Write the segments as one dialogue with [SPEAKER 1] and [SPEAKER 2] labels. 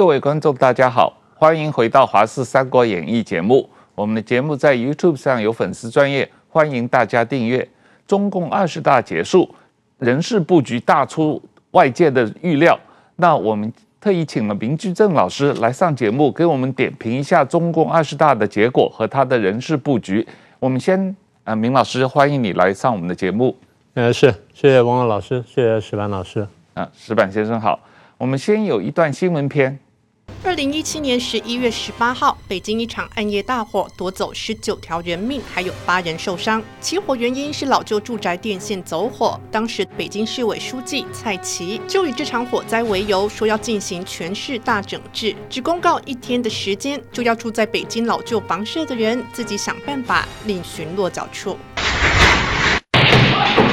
[SPEAKER 1] 各位观众，大家好，欢迎回到《华视三国演义》节目。我们的节目在 YouTube 上有粉丝专业，欢迎大家订阅。中共二十大结束，人事布局大出外界的预料。那我们特意请了明居正老师来上节目，给我们点评一下中共二十大的结果和他的人事布局。我们先，呃，明老师，欢迎你来上我们的节目。
[SPEAKER 2] 呃，是，谢谢王老师，谢谢石板老师。
[SPEAKER 1] 啊，石板先生好。我们先有一段新闻片。
[SPEAKER 3] 二零一七年十一月十八号，北京一场暗夜大火夺走十九条人命，还有八人受伤。起火原因是老旧住宅电线走火。当时北京市委书记蔡奇就以这场火灾为由，说要进行全市大整治，只公告一天的时间，就要住在北京老旧房舍的人自己想办法另寻落脚处。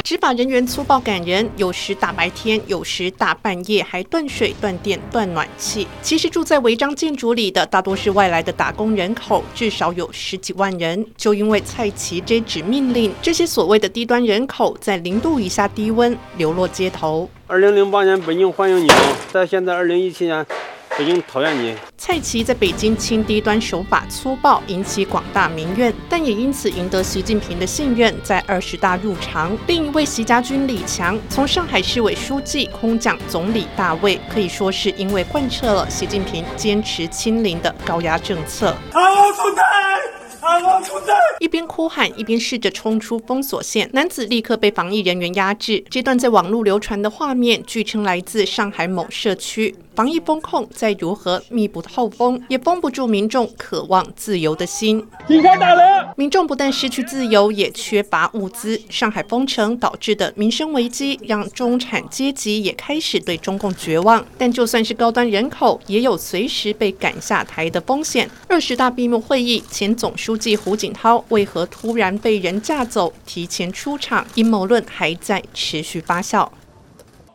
[SPEAKER 3] 执法人员粗暴赶人，有时大白天，有时大半夜，还断水、断电、断暖气。其实住在违章建筑里的大多是外来的打工人口，至少有十几万人。就因为蔡奇这纸命令，这些所谓的低端人口在零度以下低温流落街头。
[SPEAKER 4] 二零零八年北京欢迎你，在现在二零一七年。北京讨厌你。
[SPEAKER 3] 蔡奇在北京轻低端手法粗暴，引起广大民怨，但也因此赢得习近平的信任，在二十大入场。另一位习家军李强，从上海市委书记空降总理大卫，可以说是因为贯彻了习近平坚持清零的高压政策。一边哭喊，一边试着冲出封锁线，男子立刻被防疫人员压制。这段在网络流传的画面，据称来自上海某社区。防疫风控再如何密不透风，也封不住民众渴望自由的心。警察打人，民众不但失去自由，也缺乏物资。上海封城导致的民生危机，让中产阶级也开始对中共绝望。但就算是高端人口，也有随时被赶下台的风险。二十大闭幕会议，前总书记胡锦涛为何突然被人架走，提前出场？阴谋论还在持续发酵。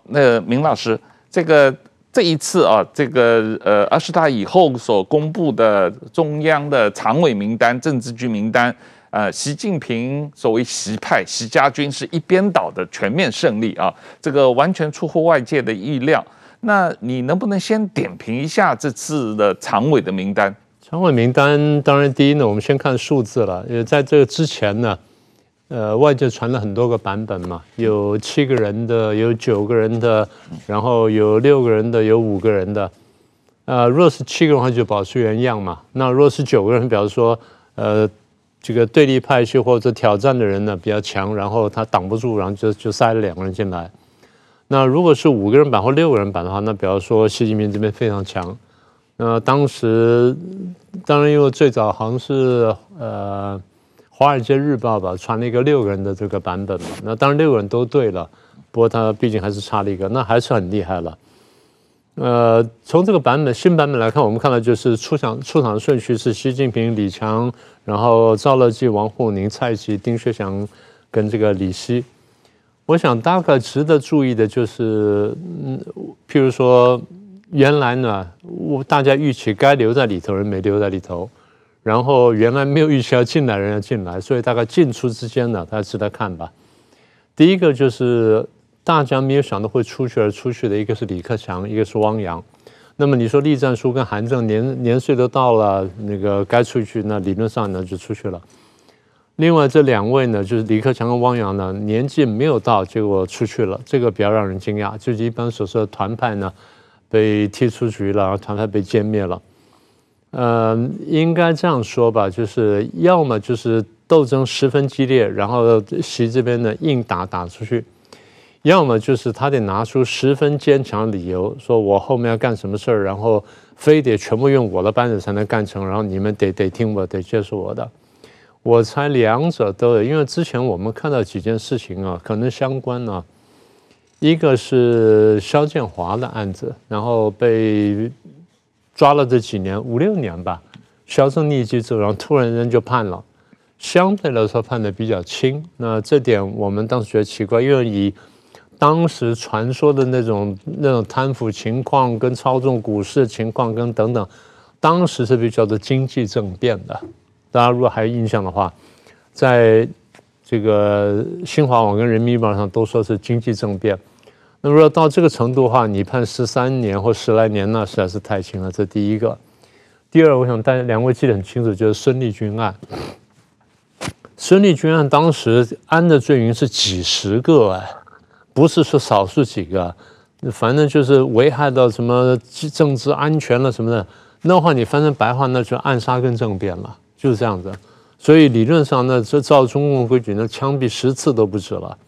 [SPEAKER 1] 那明老师，这个。这一次啊，这个呃，二十大以后所公布的中央的常委名单、政治局名单，呃，习近平所谓习派、习家军是一边倒的全面胜利啊，这个完全出乎外界的意料。那你能不能先点评一下这次的常委的名单？
[SPEAKER 2] 常委名单，当然第一呢，我们先看数字了，因为在这个之前呢。呃，外界传了很多个版本嘛，有七个人的，有九个人的，然后有六个人的，有五个人的。呃，若是七个人的话，就保持原样嘛。那若是九个人，比方说，呃，这个对立派系或者挑战的人呢比较强，然后他挡不住，然后就就塞了两个人进来。那如果是五个人版或六个人版的话，那比方说习近平这边非常强。那当时，当然因为最早好像是呃。《华尔街日报》吧传了一个六个人的这个版本嘛，那当然六个人都对了，不过他毕竟还是差了一个，那还是很厉害了。呃，从这个版本新版本来看，我们看到就是出场出场顺序是习近平、李强，然后赵乐际、王沪宁、蔡奇、丁薛祥跟这个李希。我想大概值得注意的就是，嗯，譬如说原来呢，我大家预期该留在里头人没留在里头。然后原来没有预期要进来人要进来，所以大概进出之间呢，大家值得看吧。第一个就是大家没有想到会出去而出去的，一个是李克强，一个是汪洋。那么你说栗战书跟韩正年年岁都到了，那个该出去，那理论上呢就出去了。另外这两位呢，就是李克强跟汪洋呢，年纪没有到，结果出去了，这个比较让人惊讶。就是一般所说的团派呢，被踢出局了，团派被歼灭了。呃，应该这样说吧，就是要么就是斗争十分激烈，然后习这边呢硬打打出去；要么就是他得拿出十分坚强的理由，说我后面要干什么事儿，然后非得全部用我的班子才能干成，然后你们得得听我，得接受我的。我猜两者都有，因为之前我们看到几件事情啊，可能相关啊，一个是肖建华的案子，然后被。抓了这几年五六年吧，销声匿迹之后，然后突然间就判了，相对来说判的比较轻。那这点我们当时觉得奇怪，因为以当时传说的那种那种贪腐情况、跟操纵股市情况、跟等等，当时是比较的经济政变的。大家如果还有印象的话，在这个新华网跟人民日报上都说是经济政变。那么说到这个程度的话，你判十三年或十来年，那实在是太轻了。这第一个。第二，我想大家两位记得很清楚，就是孙立军案。孙立军案当时安的罪名是几十个啊，不是说少数几个，反正就是危害到什么政治安全了什么的。那话你翻成白话，那就暗杀跟政变了，就是这样子。所以理论上呢，这照中共规矩，那枪毙十次都不止了。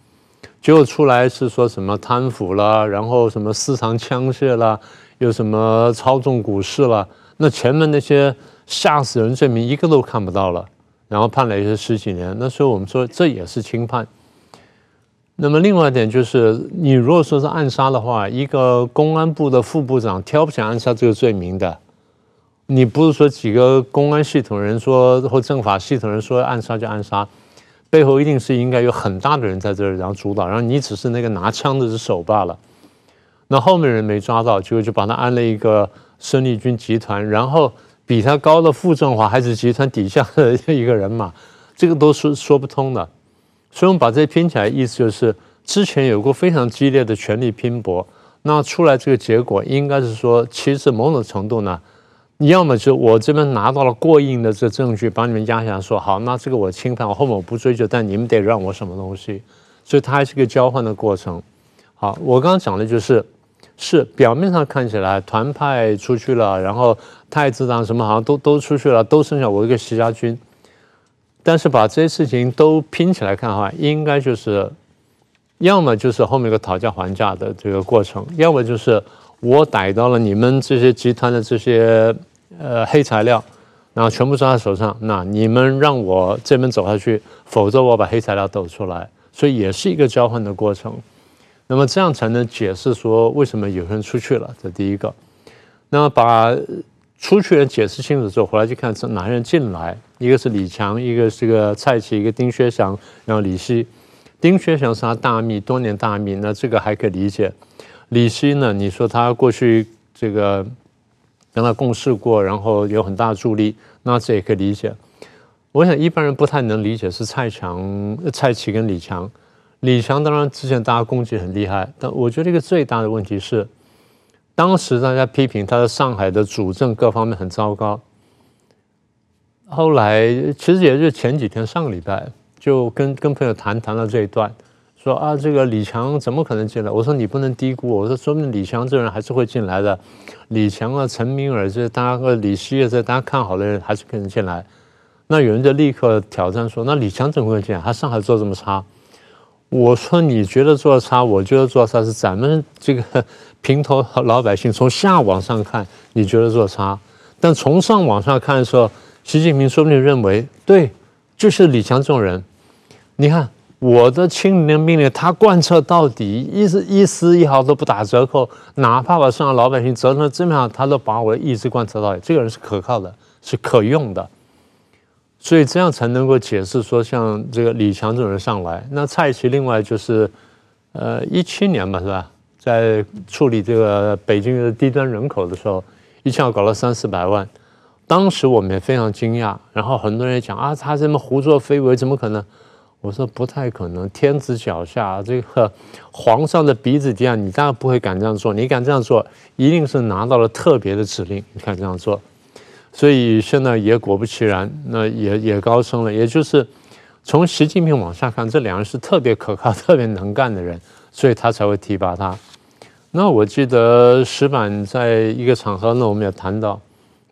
[SPEAKER 2] 结果出来是说什么贪腐了，然后什么私藏枪械了，又什么操纵股市了，那前面那些吓死人罪名一个都看不到了，然后判了也是十几年。那所以我们说这也是轻判。那么另外一点就是，你如果说是暗杀的话，一个公安部的副部长挑不起暗杀这个罪名的，你不是说几个公安系统人说或政法系统人说暗杀就暗杀。背后一定是应该有很大的人在这儿，然后主导，然后你只是那个拿枪的手罢了。那后面人没抓到，结果就把他安了一个孙立军集团，然后比他高的傅政华还是集团底下的一个人嘛，这个都是说不通的。所以我们把这拼起来，意思就是之前有过非常激烈的权力拼搏，那出来这个结果应该是说，其实某种程度呢。你要么就我这边拿到了过硬的这证据，把你们压下来说好，那这个我轻判，我后面我不追究，但你们得让我什么东西，所以它还是个交换的过程。好，我刚刚讲的就是，是表面上看起来团派出去了，然后太子党什么好像都都出去了，都剩下我一个习家军，但是把这些事情都拼起来看的话，应该就是，要么就是后面一个讨价还价的这个过程，要么就是。我逮到了你们这些集团的这些呃黑材料，然后全部抓在手上。那你们让我这边走下去，否则我把黑材料抖出来。所以也是一个交换的过程。那么这样才能解释说为什么有人出去了。这第一个。那么把出去人解释清楚之后，回来就看是哪些人进来。一个是李强，一个是个蔡奇，一个丁薛祥，然后李希。丁薛祥是他大秘，多年大秘，那这个还可以理解。李希呢？你说他过去这个跟他共事过，然后有很大助力，那这也可以理解。我想一般人不太能理解是蔡强、蔡奇跟李强。李强当然之前大家攻击很厉害，但我觉得一个最大的问题是，当时大家批评他在上海的主政各方面很糟糕。后来其实也就前几天，上个礼拜就跟跟朋友谈谈了这一段。说啊，这个李强怎么可能进来？我说你不能低估我。说说不定李强这人还是会进来的。李强啊，陈明尔这大家和李希这大家看好的人还是可能进来。那有人就立刻挑战说：那李强怎么会进来？他上海做这么差？我说你觉得做差，我觉得做差是咱们这个平头老百姓从下往上看，你觉得做差？但从上往下看的时候，习近平说不定认为对，就是李强这种人。你看。我的清零命令，他贯彻到底，一丝一丝一毫都不打折扣，哪怕把上海老百姓折腾这么样，他都把我的意志贯彻到底。这个人是可靠的，是可用的，所以这样才能够解释说，像这个李强这种人上来。那蔡奇另外就是，呃，一七年吧，是吧？在处理这个北京的低端人口的时候，一下搞了三四百万，当时我们也非常惊讶，然后很多人也讲啊，他这么胡作非为，怎么可能？我说不太可能，天子脚下，这个皇上的鼻子底下，你当然不会敢这样做。你敢这样做，一定是拿到了特别的指令，你看这样做。所以现在也果不其然，那也也高升了。也就是从习近平往下看，这两人是特别可靠、特别能干的人，所以他才会提拔他。那我记得石板在一个场合呢，我们也谈到。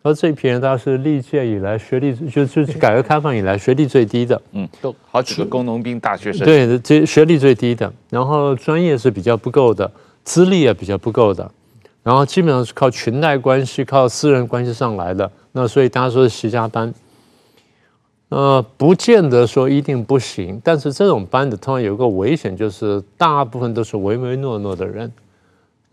[SPEAKER 2] 而这批人，他是历届以来学历就就是改革开放以来学历最低的，
[SPEAKER 1] 嗯，都好几个工农兵大学生，
[SPEAKER 2] 对，这学历最低的，然后专业是比较不够的，资历也比较不够的，然后基本上是靠裙带关系、靠私人关系上来的，那所以大家说是习家班，呃，不见得说一定不行，但是这种班子通常有个危险，就是大部分都是唯唯诺诺的人。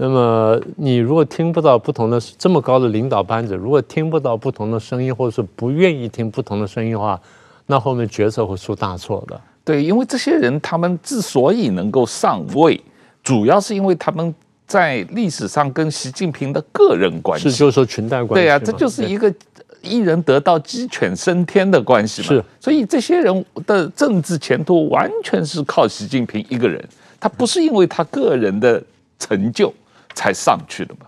[SPEAKER 2] 那么你如果听不到不同的这么高的领导班子，如果听不到不同的声音，或者是不愿意听不同的声音的话，那后面决策会出大错的。
[SPEAKER 1] 对，因为这些人他们之所以能够上位，主要是因为他们在历史上跟习近平的个人关系，
[SPEAKER 2] 是就是说裙带关系。
[SPEAKER 1] 对啊，这就是一个一人得道鸡犬升天的关系嘛。是，所以这些人的政治前途完全是靠习近平一个人，他不是因为他个人的。成就才上去的嘛。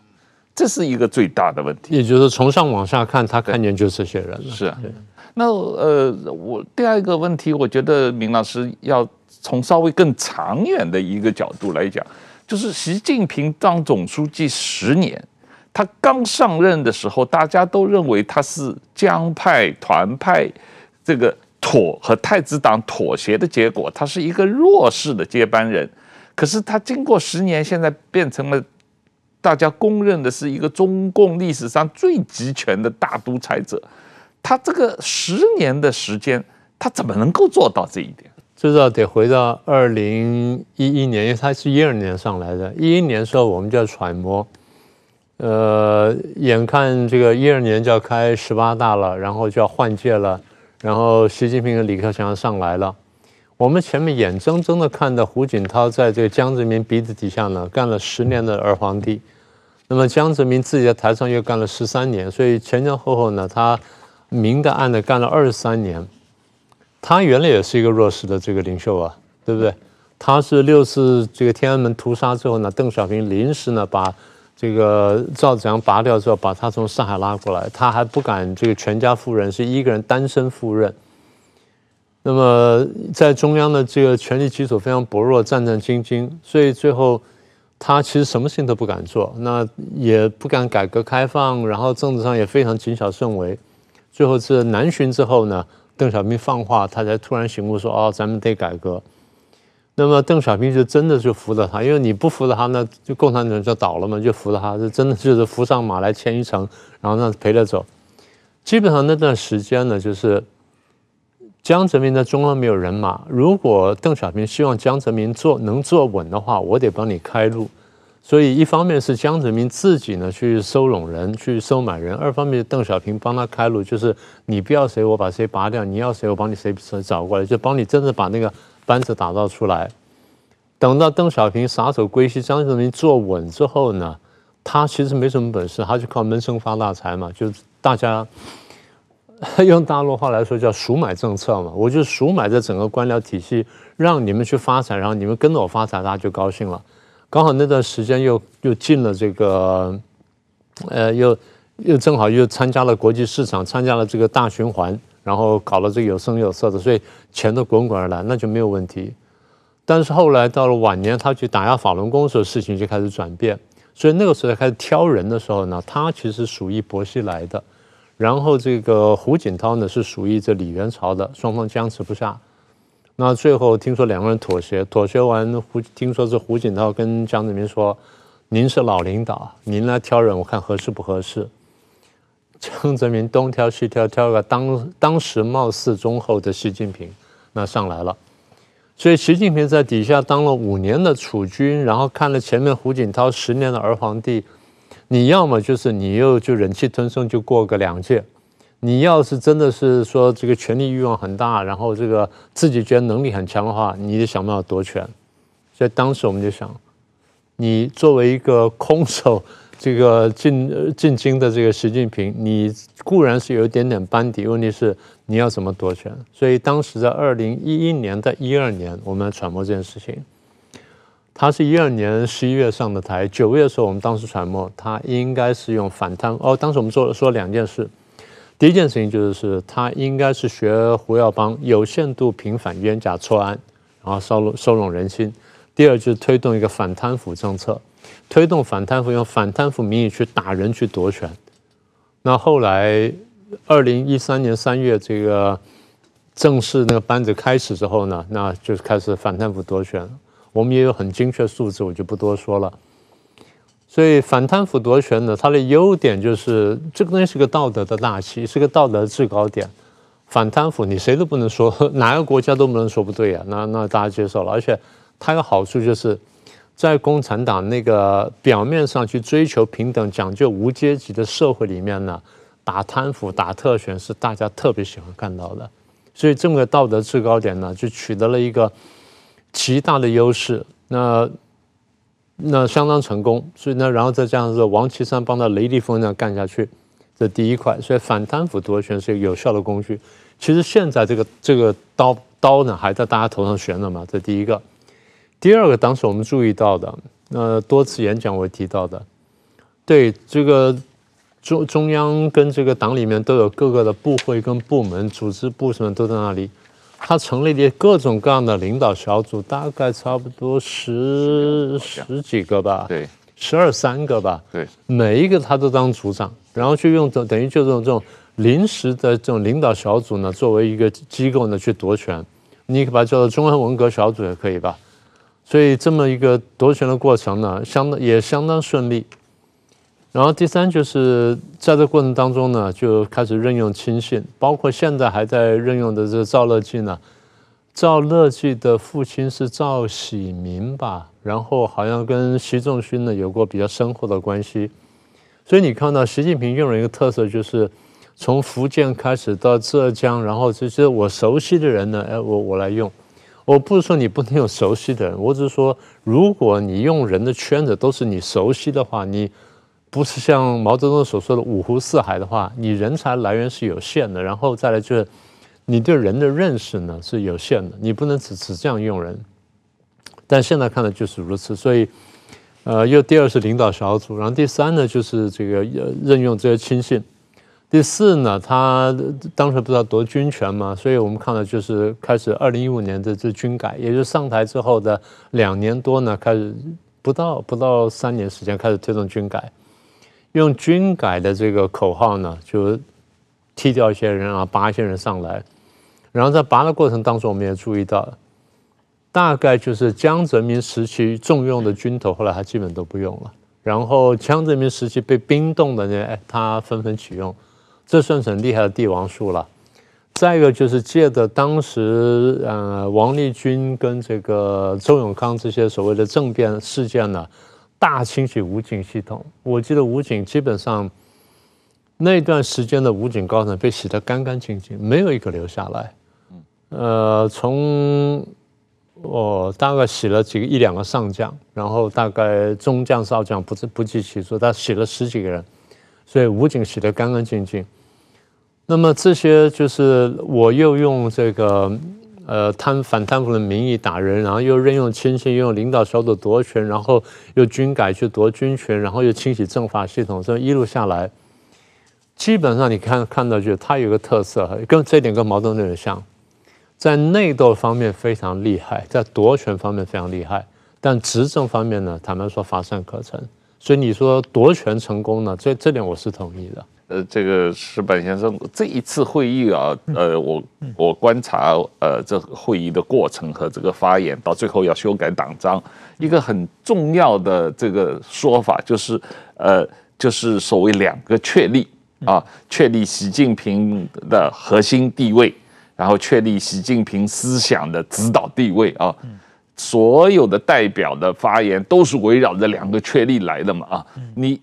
[SPEAKER 1] 这是一个最大的问题。
[SPEAKER 2] 也就是从上往下看，他看见就这些人了。
[SPEAKER 1] 是啊。那呃，我第二个问题，我觉得明老师要从稍微更长远的一个角度来讲，就是习近平当总书记十年，他刚上任的时候，大家都认为他是江派、团派这个妥和太子党妥协的结果，他是一个弱势的接班人。可是他经过十年，现在变成了大家公认的是一个中共历史上最集权的大独裁者。他这个十年的时间，他怎么能够做到这一点？
[SPEAKER 2] 这要得回到二零一一年，因为他是一二年上来的。一一年的时候，我们就要揣摩，呃，眼看这个一二年就要开十八大了，然后就要换届了，然后习近平和李克强上来了。我们前面眼睁睁的看到胡锦涛在这个江泽民鼻子底下呢干了十年的儿皇帝，那么江泽民自己在台上又干了十三年，所以前前后后呢，他。明的暗的干了二十三年，他原来也是一个弱势的这个领袖啊，对不对？他是六次这个天安门屠杀之后呢，邓小平临时呢把这个赵紫阳拔掉之后，把他从上海拉过来，他还不敢这个全家赴任，是一个人单身赴任。那么在中央的这个权力基础非常薄弱，战战兢兢，所以最后他其实什么事情都不敢做，那也不敢改革开放，然后政治上也非常谨小慎微。最后是南巡之后呢，邓小平放话，他才突然醒悟说：“哦，咱们得改革。”那么邓小平就真的就服了他，因为你不服了他，那就共产党就倒了嘛，就服了他，就真的就是扶上马来牵一程，然后让陪着走。基本上那段时间呢，就是江泽民在中央没有人马，如果邓小平希望江泽民坐能坐稳的话，我得帮你开路。所以一方面是江泽民自己呢去收拢人，去收买人；二方面是邓小平帮他开路，就是你不要谁，我把谁拔掉；你要谁，我帮你谁谁找过来，就帮你真的把那个班子打造出来。等到邓小平撒手归西，江泽民坐稳之后呢，他其实没什么本事，他就靠闷声发大财嘛，就是大家 用大陆话来说叫赎买政策嘛，我就赎买这整个官僚体系，让你们去发财，然后你们跟着我发财，大家就高兴了。刚好那段时间又又进了这个，呃，又又正好又参加了国际市场，参加了这个大循环，然后搞了这个有声有色的，所以钱都滚滚而来，那就没有问题。但是后来到了晚年，他去打压法轮功的时候，事情就开始转变。所以那个时候开始挑人的时候呢，他其实属于薄熙来的，然后这个胡锦涛呢是属于这李元朝的，双方僵持不下。那最后听说两个人妥协，妥协完胡听说是胡锦涛跟江泽民说：“您是老领导，您来挑人，我看合适不合适。”江泽民东挑西挑，挑个当当时貌似忠厚的习近平，那上来了。所以习近平在底下当了五年的储君，然后看了前面胡锦涛十年的儿皇帝，你要么就是你又就忍气吞声就过个两届。你要是真的是说这个权力欲望很大，然后这个自己觉得能力很强的话，你得想办法夺权。所以当时我们就想，你作为一个空手这个进进京的这个习近平，你固然是有一点点班底，问题是你要怎么夺权？所以当时在二零一一年到一二年，我们揣摩这件事情。他是一二年十一月上的台，九月的时候，我们当时揣摩他应该是用反贪。哦，当时我们做说两件事。第一件事情就是，是他应该是学胡耀邦，有限度平反冤假错案，然后收拢收拢人心。第二就是推动一个反贪腐政策，推动反贪腐，用反贪腐名义去打人去夺权。那后来，二零一三年三月这个正式那个班子开始之后呢，那就是开始反贪腐夺权。我们也有很精确数字，我就不多说了。所以反贪腐夺权呢，它的优点就是这个东西是个道德的大旗，是个道德的制高点。反贪腐你谁都不能说，哪个国家都不能说不对啊，那那大家接受了。而且它有好处就是，在共产党那个表面上去追求平等、讲究无阶级的社会里面呢，打贪腐、打特权是大家特别喜欢看到的。所以这么个道德制高点呢，就取得了一个极大的优势。那。那相当成功，所以呢，然后再加上说王岐山帮他雷厉风行干下去，这第一块，所以反贪腐夺权是一个有效的工具。其实现在这个这个刀刀呢还在大家头上悬着嘛，这第一个。第二个，当时我们注意到的，呃，多次演讲我提到的，对这个中中央跟这个党里面都有各个的部会跟部门、组织部什么都在那里，他成立的各种各样的领导小组，大概差不多十十几个吧，
[SPEAKER 1] 对，
[SPEAKER 2] 十二三个吧，
[SPEAKER 1] 对，
[SPEAKER 2] 每一个他都当组长，然后就用等等于就这种这种临时的这种领导小组呢，作为一个机构呢去夺权。你可以把它叫做中央文革小组也可以吧，所以这么一个夺权的过程呢，相当也相当顺利。然后第三就是在这过程当中呢，就开始任用亲信，包括现在还在任用的这个赵乐际呢。赵乐际的父亲是赵喜明吧，然后好像跟习仲勋呢有过比较深厚的关系。所以你看到习近平用了一个特色就是。从福建开始到浙江，然后这些我熟悉的人呢，哎，我我来用。我不是说你不能有熟悉的人，我只是说，如果你用人的圈子都是你熟悉的话，你不是像毛泽东所说的五湖四海的话，你人才来源是有限的。然后再来就是，你对人的认识呢是有限的，你不能只只这样用人。但现在看的就是如此，所以，呃，又第二是领导小组，然后第三呢就是这个任用这些亲信。第四呢，他当时不是要夺军权嘛，所以我们看到就是开始二零一五年的这军改，也就是上台之后的两年多呢，开始不到不到三年时间开始推动军改，用军改的这个口号呢，就踢掉一些人啊，拔一些人上来，然后在拔的过程当中，我们也注意到，大概就是江泽民时期重用的军头，后来他基本都不用了，然后江泽民时期被冰冻的呢，他纷纷启用。这算是很厉害的帝王术了。再一个就是借着当时呃王立军跟这个周永康这些所谓的政变事件呢，大清洗武警系统。我记得武警基本上那段时间的武警高层被洗得干干净净，没有一个留下来。呃，从我大概洗了几个一两个上将，然后大概中将少将不是不计其数，他洗了十几个人，所以武警洗得干干净净。那么这些就是我又用这个呃贪反贪腐的名义打人，然后又任用亲信，又用领导小组夺权，然后又军改去夺军权，然后又清洗政法系统，这一路下来，基本上你看看到就他有个特色，跟这点跟毛泽东有点像，在内斗方面非常厉害，在夺权方面非常厉害，但执政方面呢，坦白说乏善可陈。所以你说夺权成功呢，这这点我是同意的。
[SPEAKER 1] 呃，这个石板先生，这一次会议啊，呃，我我观察呃这个会议的过程和这个发言，到最后要修改党章，一个很重要的这个说法就是，呃，就是所谓两个确立啊，确立习近平的核心地位，然后确立习近平思想的指导地位啊，所有的代表的发言都是围绕着两个确立来的嘛啊，你。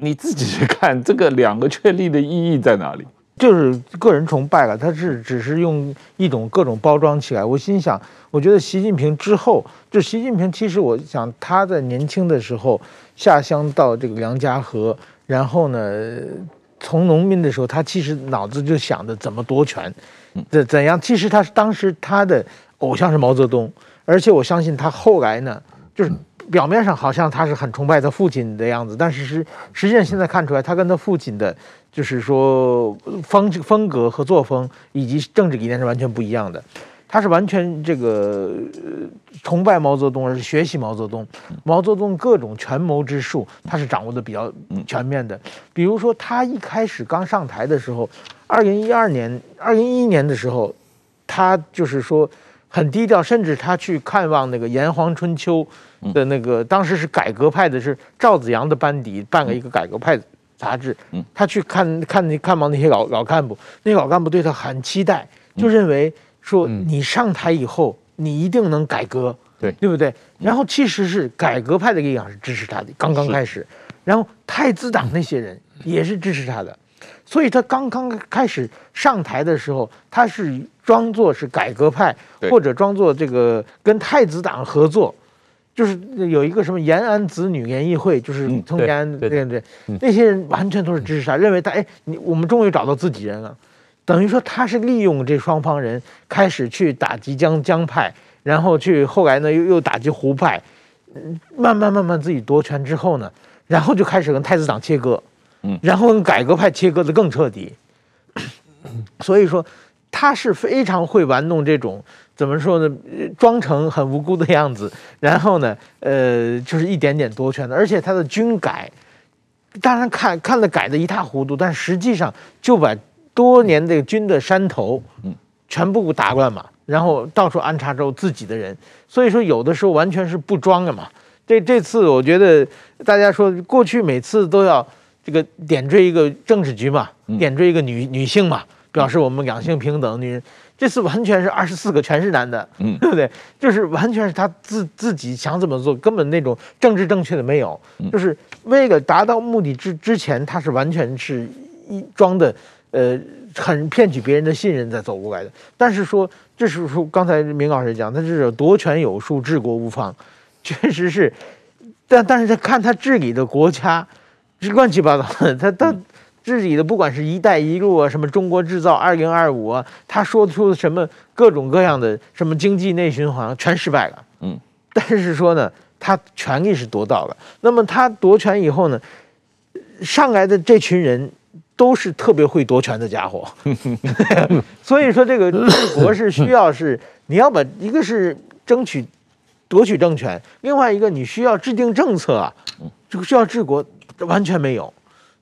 [SPEAKER 1] 你自己去看这个两个确立的意义在哪里？
[SPEAKER 5] 就是个人崇拜了，他是只是用一种各种包装起来。我心想，我觉得习近平之后，就习近平其实我想他在年轻的时候下乡到这个梁家河，然后呢，从农民的时候，他其实脑子就想着怎么夺权，怎怎样。其实他是当时他的偶像是毛泽东，而且我相信他后来呢，就是。表面上好像他是很崇拜他父亲的样子，但是实实际上现在看出来，他跟他父亲的，就是说风风格和作风以及政治理念是完全不一样的。他是完全这个崇拜毛泽东，而是学习毛泽东。毛泽东各种权谋之术，他是掌握的比较全面的。比如说，他一开始刚上台的时候，二零一二年、二零一一年的时候，他就是说很低调，甚至他去看望那个《炎黄春秋》。的那个当时是改革派的，是赵子阳的班底办了一个改革派杂志，他去看看那看望那些老老干部，那老干部对他很期待，就认为说你上台以后你一定能改革，对。对不对？然后其实是改革派的力量是支持他的，刚刚开始，然后太子党那些人也是支持他的，所以他刚刚开始上台的时候，他是装作是改革派，或者装作这个跟太子党合作。就是有一个什么延安子女联谊会，就是从延安对对对，那些人完全都是支持他，认为他哎，你我们终于找到自己人了，等于说他是利用这双方人开始去打击江江派，然后去后来呢又又打击胡派，慢慢慢慢自己夺权之后呢，然后就开始跟太子党切割，
[SPEAKER 1] 嗯，
[SPEAKER 5] 然后跟改革派切割的更彻底。所以说，他是非常会玩弄这种怎么说呢？装成很无辜的样子，然后呢，呃，就是一点点夺权的。而且他的军改，当然看看了改的一塌糊涂，但实际上就把多年的军的山头，嗯，全部打乱嘛，然后到处安插着自己的人。所以说，有的时候完全是不装的嘛。这这次我觉得大家说，过去每次都要这个点缀一个政治局嘛，点缀一个女女性嘛。表示我们两性平等，女人这次完全是二十四个全是男的，嗯，对不对？就是完全是他自自己想怎么做，根本那种政治正确的没有，就是为了达到目的之之前，他是完全是一装的，呃，很骗取别人的信任再走过来的。但是说，这是说刚才明老师讲，他是夺权有术，治国无方，确实是，但但是他看他治理的国家是乱七八糟的，他他。自己的不管是一带一路啊，什么中国制造二零二五啊，他说出什么各种各样的什么经济内循环，全失败了。嗯，但是说呢，他权力是夺到了。那么他夺权以后呢，上来的这群人都是特别会夺权的家伙。所以说，这个治国是需要是你要把一个是争取夺取政权，另外一个你需要制定政策啊，这个需要治国完全没有。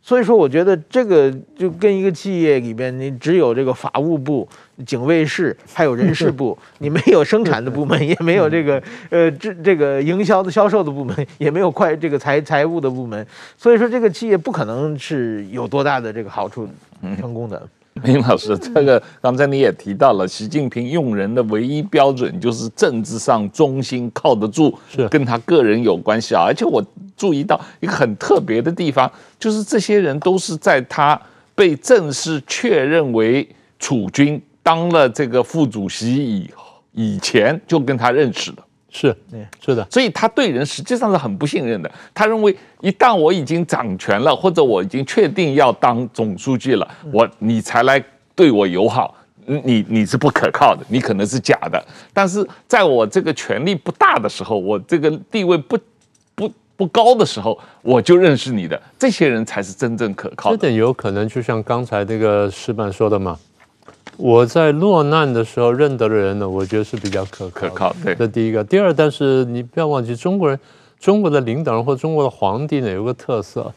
[SPEAKER 5] 所以说，我觉得这个就跟一个企业里边，你只有这个法务部、警卫室，还有人事部，你没有生产的部门，也没有这个呃这这个营销的销售的部门，也没有快这个财财务的部门。所以说，这个企业不可能是有多大的这个好处成功的。
[SPEAKER 1] 明老师，这个刚才你也提到了，习近平用人的唯一标准就是政治上忠心靠得住，是跟他个人有关系啊。而且我注意到一个很特别的地方，就是这些人都是在他被正式确认为储君当了这个副主席以以前就跟他认识的。
[SPEAKER 2] 是，对，是的，
[SPEAKER 1] 所以他对人实际上是很不信任的。他认为一旦我已经掌权了，或者我已经确定要当总书记了，我你才来对我友好，你你是不可靠的，你可能是假的。但是在我这个权力不大的时候，我这个地位不不不高的时候，我就认识你的，这些人才是真正可靠的。
[SPEAKER 2] 这点有可能就像刚才那个石板说的嘛。我在落难的时候认得的人呢，我觉得是比较可靠。
[SPEAKER 1] 可靠，对。
[SPEAKER 2] 这第一个，第二，但是你不要忘记，中国人、中国的领导人或中国的皇帝呢，有个特色，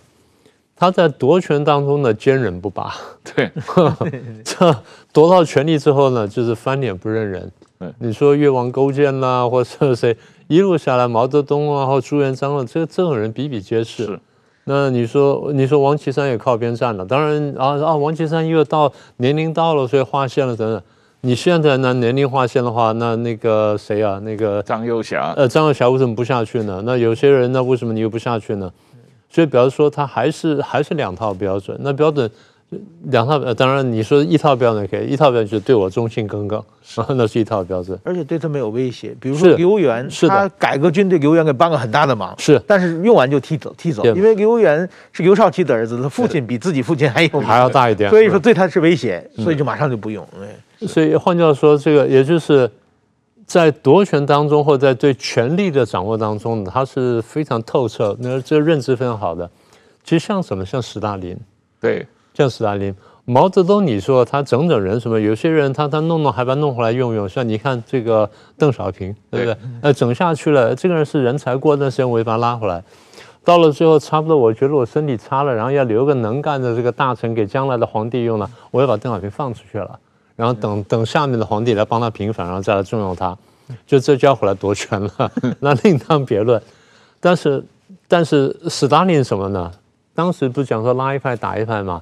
[SPEAKER 2] 他在夺权当中呢，坚韧不拔。
[SPEAKER 1] 对，
[SPEAKER 2] 这夺到权力之后呢，就是翻脸不认人。对，你说越王勾践啦，或者谁一路下来，毛泽东啊，或朱元璋啊，这这种人比比皆是。是。那你说，你说王岐山也靠边站了，当然啊啊，王岐山因为到年龄到了，所以划线了等等。你现在呢，年龄划线的话，那那个谁啊，那个
[SPEAKER 1] 张幼霞，
[SPEAKER 2] 呃，张幼霞为什么不下去呢？那有些人呢，为什么你又不下去呢？所以，比方说，他还是还是两套标准，那标准。两套呃，当然你说一套标准可以，一套标准就是对我忠心耿耿，那是一套标准，
[SPEAKER 5] 而且对他没有威胁。比如说刘源，是他改革军队，刘源给帮了很大的忙，
[SPEAKER 2] 是，
[SPEAKER 5] 但是用完就踢走，踢走，因为刘源是刘少奇的儿子，他父亲比自己父亲还有
[SPEAKER 2] 还要大一点，
[SPEAKER 5] 所以说对他是威胁，所以就马上就不用。
[SPEAKER 2] 嗯、所以换句话说，这个也就是在夺权当中，或者在对权力的掌握当中，他是非常透彻，那这个认知非常好的。其实像什么，像斯大林，
[SPEAKER 1] 对，
[SPEAKER 2] 像斯大林。毛泽东，你说他整整人什么？有些人他他弄弄还把弄回来用用，像你看这个邓小平，对不对？呃，整下去了，这个人是人才，过段时间我也把他拉回来。到了最后，差不多我觉得我身体差了，然后要留个能干的这个大臣给将来的皇帝用了，我要把邓小平放出去了，然后等等下面的皇帝来帮他平反，然后再来重用他，就这就要回来夺权了，那另当别论。但是但是斯大林什么呢？当时不讲说拉一派打一派吗？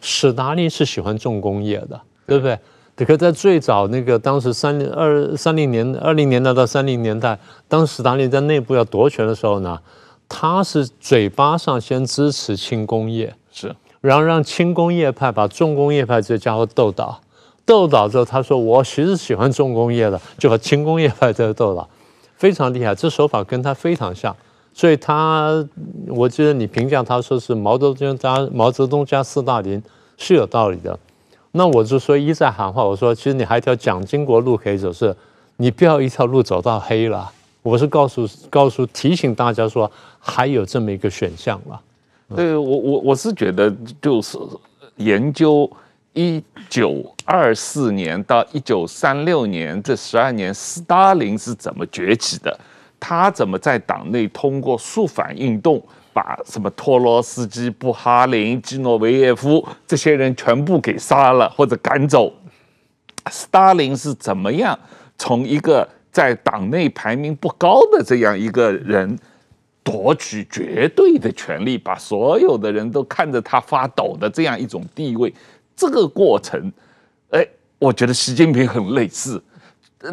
[SPEAKER 2] 史达林是喜欢重工业的，对不对？可是在最早那个当时三零二三零年二零年代到三零年代，当史达林在内部要夺权的时候呢，他是嘴巴上先支持轻工业，
[SPEAKER 1] 是，
[SPEAKER 2] 然后让轻工业派把重工业派这家伙斗倒，斗倒之后他说我其实喜欢重工业的，就把轻工业派这个斗倒，非常厉害，这手法跟他非常像。所以他，我记得你评价他说是毛泽东加毛泽东加斯大林是有道理的。那我就说一再喊话，我说其实你还一条蒋经国路可以走，是你不要一条路走到黑了。我是告诉告诉提醒大家说，还有这么一个选项了。
[SPEAKER 1] 对我我我是觉得就是研究一九二四年到一九三六年这十二年，斯大林是怎么崛起的？他怎么在党内通过肃反运动，把什么托洛斯基、布哈林、基诺维耶夫这些人全部给杀了或者赶走？斯大林是怎么样从一个在党内排名不高的这样一个人？夺取绝对的权力，把所有的人都看着他发抖的这样一种地位，这个过程，哎，我觉得习近平很类似。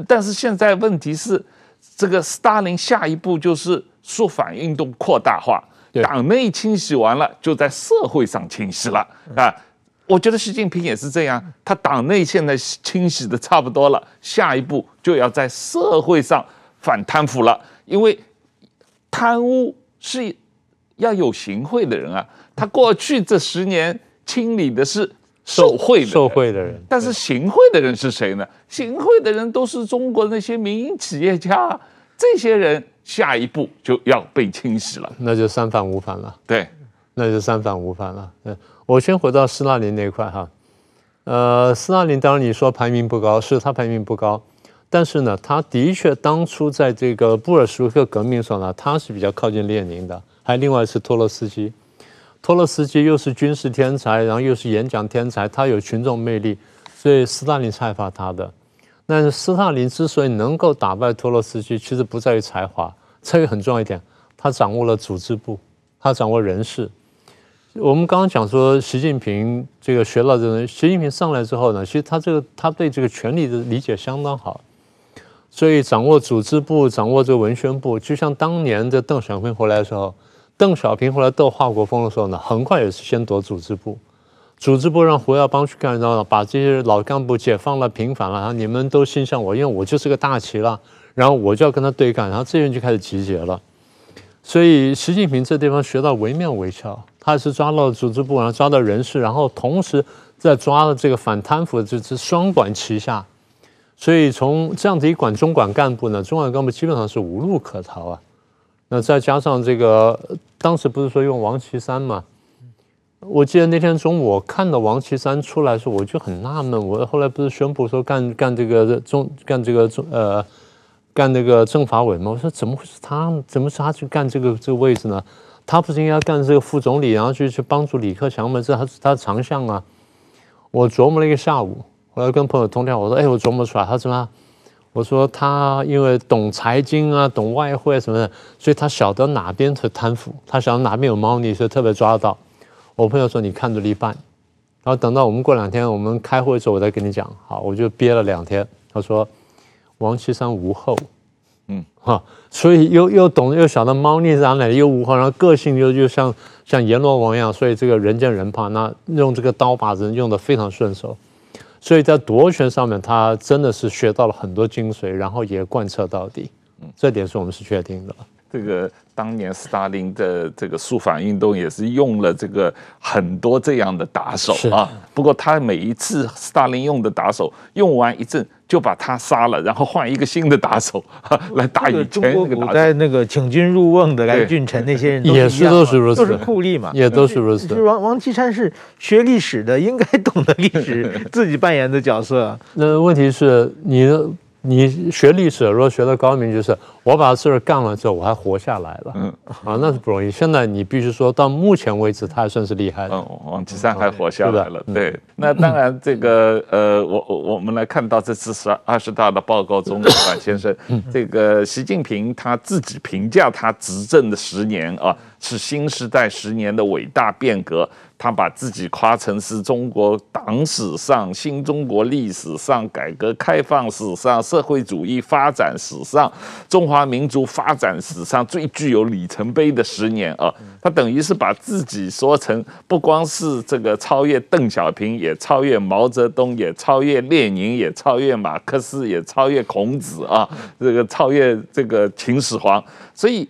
[SPEAKER 1] 但是现在问题是，这个斯大林下一步就是肃反运动扩大化，党内清洗完了，就在社会上清洗了啊。我觉得习近平也是这样，他党内现在清洗的差不多了，下一步就要在社会上反贪腐了，因为。贪污是要有行贿的人啊，他过去这十年清理的是受贿的
[SPEAKER 2] 受贿的人，
[SPEAKER 1] 但是行贿的人是谁呢？行贿的人都是中国那些民营企业家，这些人下一步就要被清洗了，
[SPEAKER 2] 那就三反五反了。
[SPEAKER 1] 对，
[SPEAKER 2] 那就三反五反了。嗯，我先回到斯大林那一块哈，呃，斯大林当然你说排名不高，是他排名不高。但是呢，他的确当初在这个布尔什维克革命的时候呢，他是比较靠近列宁的。还有另外是托洛斯基，托洛斯基又是军事天才，然后又是演讲天才，他有群众魅力，所以斯大林是害怕他的。但是斯大林之所以能够打败托洛斯基，其实不在于才华，这个很重要一点，他掌握了组织部，他掌握人事。我们刚刚讲说，习近平这个学到这个，习近平上来之后呢，其实他这个他对这个权力的理解相当好。所以掌握组织部，掌握这个文宣部，就像当年的邓小平回来的时候，邓小平回来斗华国锋的时候呢，很快也是先夺组织部，组织部让胡耀邦去干，然后把这些老干部解放了、平反了，然后你们都心向我，因为我就是个大旗了，然后我就要跟他对干，然后这些人就开始集结了。所以习近平这地方学到惟妙惟肖，他是抓到组织部，然后抓到人事，然后同时在抓了这个反贪腐，就是双管齐下。所以从这样子一管中管干部呢，中管干部基本上是无路可逃啊。那再加上这个，当时不是说用王岐山嘛？我记得那天中午我看到王岐山出来的时候，我就很纳闷。我后来不是宣布说干干这个中干这个中呃干那个政法委吗？我说怎么会是他？怎么是他去干这个这个位置呢？他不是应该干这个副总理，然后去去帮助李克强吗？这他是他的长项啊。我琢磨了一个下午。我要跟朋友通电话，我说：“哎，我琢磨出来，他怎么？我说他因为懂财经啊，懂外汇什么的，所以他晓得哪边是贪腐，他晓得哪边有猫腻，所以特别抓得到。”我朋友说：“你看着一半。”然后等到我们过两天我们开会的时候，我再跟你讲。好，我就憋了两天。他说：“王岐山无后，嗯哈，所以又又懂又晓得猫腻是哪里，又无后，然后个性又又像像阎罗王一样，所以这个人见人怕，那用这个刀把人用的非常顺手。”所以在夺权上面，他真的是学到了很多精髓，然后也贯彻到底。嗯，这点是我们是确定的。
[SPEAKER 1] 这个当年斯大林的这个肃反运动也是用了这个很多这样的打手啊。不过他每一次斯大林用的打手用完一阵。就把他杀了，然后换一个新的打手 来打以前那个打手。
[SPEAKER 5] 在那个请君入瓮的来俊臣那些人
[SPEAKER 2] 也是都是如此，
[SPEAKER 5] 都是酷吏嘛，
[SPEAKER 2] 也都是如此。
[SPEAKER 5] 就是王王岐山是学历史的，应该懂得历史，自己扮演的角色。
[SPEAKER 2] 那问题是你。你学历史，如果学的高明，就是我把事儿干了之后，我还活下来了。嗯，啊，那是不容易。现在你必须说到目前为止，他还算是厉害的。
[SPEAKER 1] 嗯，王岐山还活下来了。对，对，那当然，这个呃，我我我们来看到这次十二十大的报告中，阮先生，这个习近平他自己评价他执政的十年啊，是新时代十年的伟大变革。他把自己夸成是中国党史上、新中国历史上、改革开放史上、社会主义发展史上、中华民族发展史上最具有里程碑的十年啊！他等于是把自己说成不光是这个超越邓小平，也超越毛泽东，也超越列宁，也超越马克思，也超越孔子啊！这个超越这个秦始皇，所以。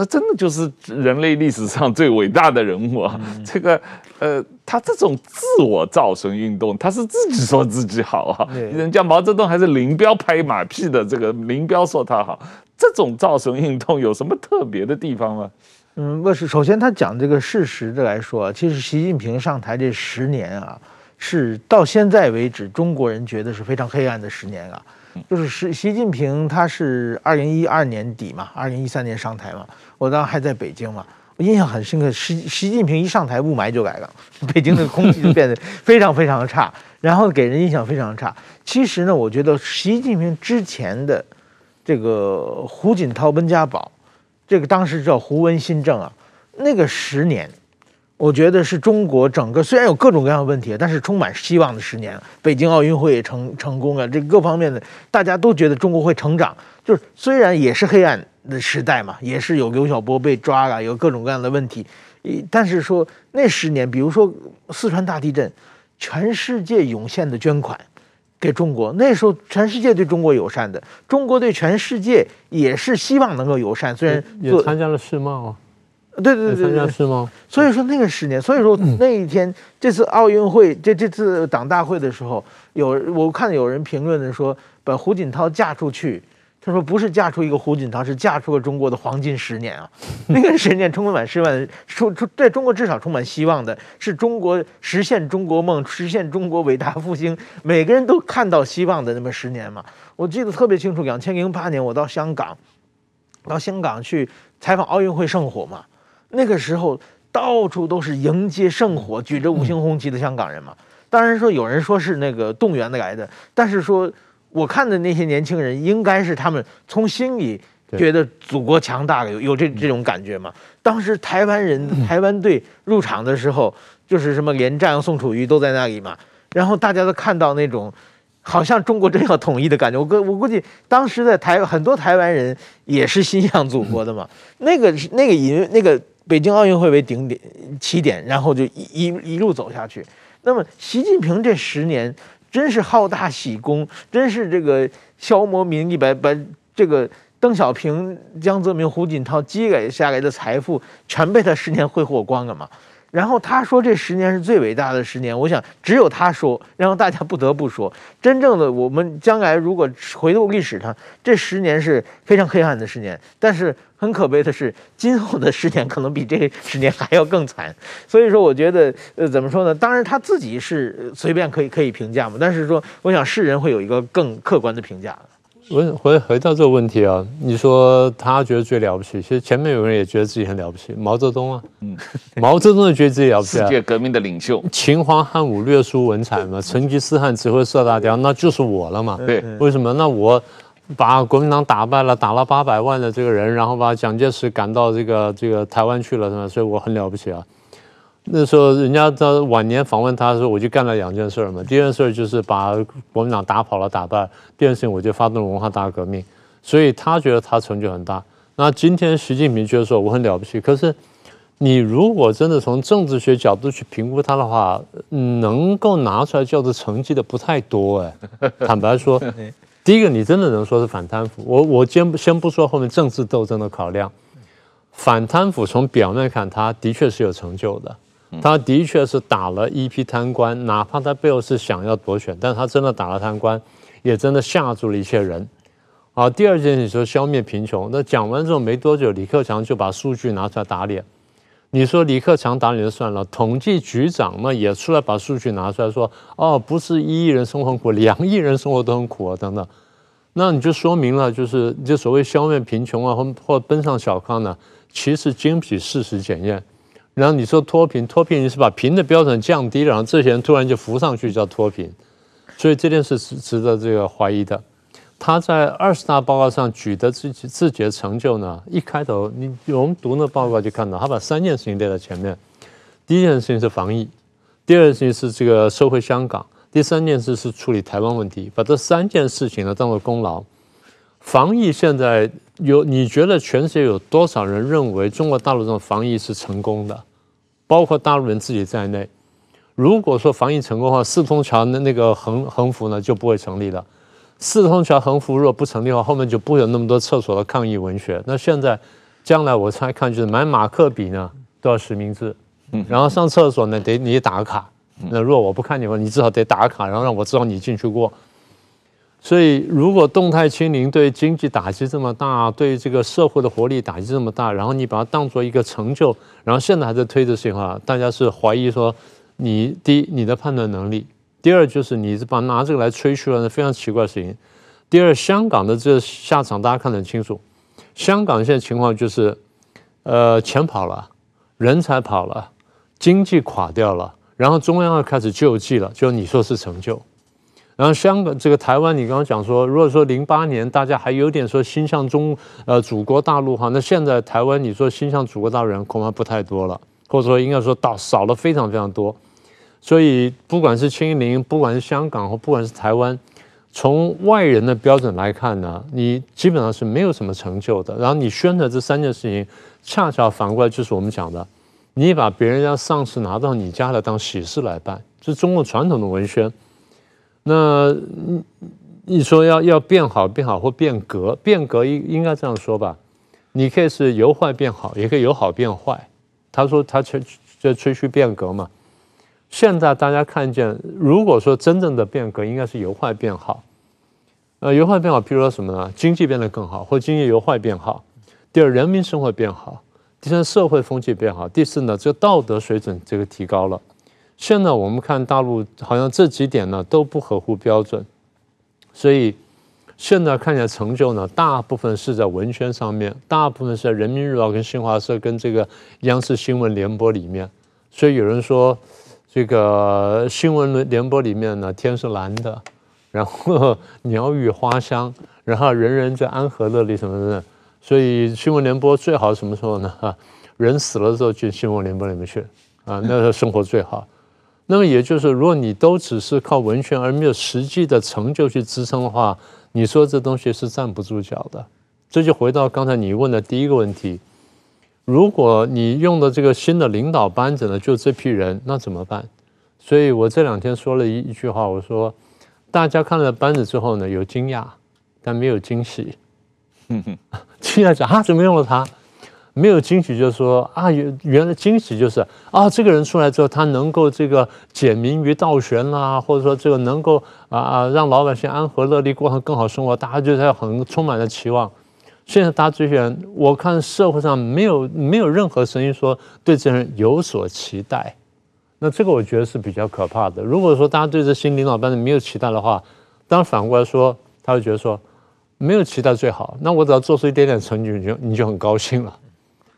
[SPEAKER 1] 那真的就是人类历史上最伟大的人物啊！这个，呃，他这种自我造神运动，他是自己说自己好啊。人家毛泽东还是林彪拍马屁的，这个林彪说他好，这种造神运动有什么特别的地方吗？
[SPEAKER 5] 嗯，不是，首先他讲这个事实的来说，其实习近平上台这十年啊，是到现在为止中国人觉得是非常黑暗的十年啊。就是习习近平他是二零一二年底嘛，二零一三年上台嘛，我当时还在北京嘛，我印象很深刻，习习近平一上台雾霾就来了，北京的空气就变得 非常非常的差，然后给人印象非常差。其实呢，我觉得习近平之前的这个胡锦涛、温家宝。这个当时叫胡温新政啊，那个十年，我觉得是中国整个虽然有各种各样的问题，但是充满希望的十年。北京奥运会也成成功了，这各方面的大家都觉得中国会成长。就是虽然也是黑暗的时代嘛，也是有刘晓波被抓了，有各种各样的问题，但是说那十年，比如说四川大地震，全世界涌现的捐款。给中国，那时候全世界对中国友善的，中国对全世界也是希望能够友善。虽然
[SPEAKER 2] 也参加了世贸啊，
[SPEAKER 5] 对对对对，参
[SPEAKER 2] 加世贸。
[SPEAKER 5] 所以说那个十年，所以说那一天这次奥运会这这次党大会的时候，有我看有人评论的说，把胡锦涛嫁出去。他说：“不是嫁出一个胡锦涛，是嫁出了中国的黄金十年啊！那个十年充满希望，充充在中国至少充满希望的，是中国实现中国梦、实现中国伟大复兴，每个人都看到希望的那么十年嘛。我记得特别清楚，两千零八年我到香港，到香港去采访奥运会圣火嘛，那个时候到处都是迎接圣火、举着五星红旗的香港人嘛。当然说有人说是那个动员的来的，但是说。”我看的那些年轻人，应该是他们从心里觉得祖国强大了，有有这这种感觉嘛。当时台湾人、台湾队入场的时候，就是什么连战、宋楚瑜都在那里嘛。然后大家都看到那种，好像中国真要统一的感觉。我估我估计，当时的台很多台湾人也是心向祖国的嘛。那个是那个以那个北京奥运会为顶点起点，然后就一一一路走下去。那么习近平这十年。真是好大喜功，真是这个消磨民意，把把这个邓小平、江泽民、胡锦涛积累下来的财富，全被他十年挥霍光了嘛。然后他说这十年是最伟大的十年，我想只有他说，然后大家不得不说，真正的我们将来如果回到历史上，这十年是非常黑暗的十年。但是很可悲的是，今后的十年可能比这十年还要更惨。所以说，我觉得呃，怎么说呢？当然他自己是随便可以可以评价嘛，但是说，我想世人会有一个更客观的评价。
[SPEAKER 2] 回回回到这个问题啊，你说他觉得最了不起，其实前面有人也觉得自己很了不起，毛泽东啊，嗯，毛泽东也觉得自己了不起，
[SPEAKER 1] 世界革命的领袖，
[SPEAKER 2] 秦皇汉武略输文采嘛，成吉思汗只会射大雕，那就是我了嘛，
[SPEAKER 1] 对，
[SPEAKER 2] 为什么？那我把国民党打败了，打了八百万的这个人，然后把蒋介石赶到这个这个台湾去了，是吧？所以我很了不起啊。那时候，人家到晚年访问他的时候，我就干了两件事嘛。第一件事就是把国民党打跑了、打败；第二件事情，我就发动了文化大革命。所以他觉得他成就很大。那今天习近平觉得说我很了不起，可是你如果真的从政治学角度去评估他的话，能够拿出来叫做成绩的不太多哎。坦白说，第一个你真的能说是反贪腐？我我先先不说后面政治斗争的考量，反贪腐从表面看，他的确是有成就的。他的确是打了一批贪官，哪怕他背后是想要夺权，但是他真的打了贪官，也真的吓住了一些人。好，第二件事说消灭贫穷，那讲完之后没多久，李克强就把数据拿出来打脸。你说李克强打脸就算了，统计局长嘛也出来把数据拿出来说，哦，不是一亿人生活很苦，两亿人生活都很苦啊，等等。那你就说明了，就是就所谓消灭贫穷啊，或或奔上小康呢，其实经不起事实检验。然后你说脱贫，脱贫你是把贫的标准降低了，然后这些人突然就浮上去叫脱贫，所以这件事是值得这个怀疑的。他在二十大报告上举的自己自己的成就呢，一开头你我们读那报告就看到，他把三件事情列在前面。第一件事情是防疫，第二件事情是这个收回香港，第三件事是处理台湾问题，把这三件事情呢当做功劳。防疫现在有，你觉得全世界有多少人认为中国大陆这种防疫是成功的？包括大陆人自己在内。如果说防疫成功的话，四通桥的那个横横幅呢就不会成立了。四通桥横幅如果不成立的话，后面就不会有那么多厕所的抗议文学。那现在将来我猜看就是买马克笔呢都要实名制，然后上厕所呢得你打卡。那如果我不看你们，你至少得打卡，然后让我知道你进去过。所以，如果动态清零对经济打击这么大，对这个社会的活力打击这么大，然后你把它当做一个成就，然后现在还在推这些话，大家是怀疑说你第一你的判断能力，第二就是你是把拿这个来吹嘘了，非常奇怪的事情。第二，香港的这下场大家看得很清楚，香港现在情况就是，呃，钱跑了，人才跑了，经济垮掉了，然后中央要开始救济了，就你说是成就。然后香港这个台湾，你刚刚讲说，如果说零八年大家还有点说心向中呃祖国大陆哈，那现在台湾你说心向祖国大陆人恐怕不太多了，或者说应该说到少了非常非常多。所以不管是清零，不管是香港或不管是台湾，从外人的标准来看呢，你基本上是没有什么成就的。然后你宣的这三件事情，恰恰反过来就是我们讲的，你把别人家丧事拿到你家来当喜事来办，这是中国传统的文宣。那你你说要要变好变好或变革变革应应该这样说吧？你可以是由坏变好，也可以由好变坏。他说他吹就吹嘘变革嘛。现在大家看见，如果说真正的变革，应该是由坏变好。呃，由坏变好，譬如说什么呢？经济变得更好，或经济由坏变好。第二，人民生活变好。第三，社会风气变好。第四呢，这个道德水准这个提高了。现在我们看大陆，好像这几点呢都不合乎标准，所以现在看起来成就呢，大部分是在文宣上面，大部分是在人民日报跟新华社跟这个央视新闻联播里面。所以有人说，这个新闻联播里面呢，天是蓝的，然后 鸟语花香，然后人人在安和乐利什么的。所以新闻联播最好什么时候呢？哈，人死了之后进新闻联播里面去啊，那时候生活最好。那么也就是，如果你都只是靠文宣而没有实际的成就去支撑的话，你说这东西是站不住脚的。这就回到刚才你问的第一个问题：如果你用的这个新的领导班子呢，就这批人，那怎么办？所以我这两天说了一一句话，我说大家看了班子之后呢，有惊讶，但没有惊喜。惊讶讲啊，怎么用了他？没有惊喜，就是说啊，原来惊喜就是啊，这个人出来之后，他能够这个解民于倒悬啦，或者说这个能够啊啊让老百姓安和乐利过上更好生活，大家就在很充满了期望。现在大家这些人，我看社会上没有没有任何声音说对这人有所期待，那这个我觉得是比较可怕的。如果说大家对这新领导班子没有期待的话，当然反过来说，他会觉得说没有期待最好，那我只要做出一点点成绩，你就你就很高兴了。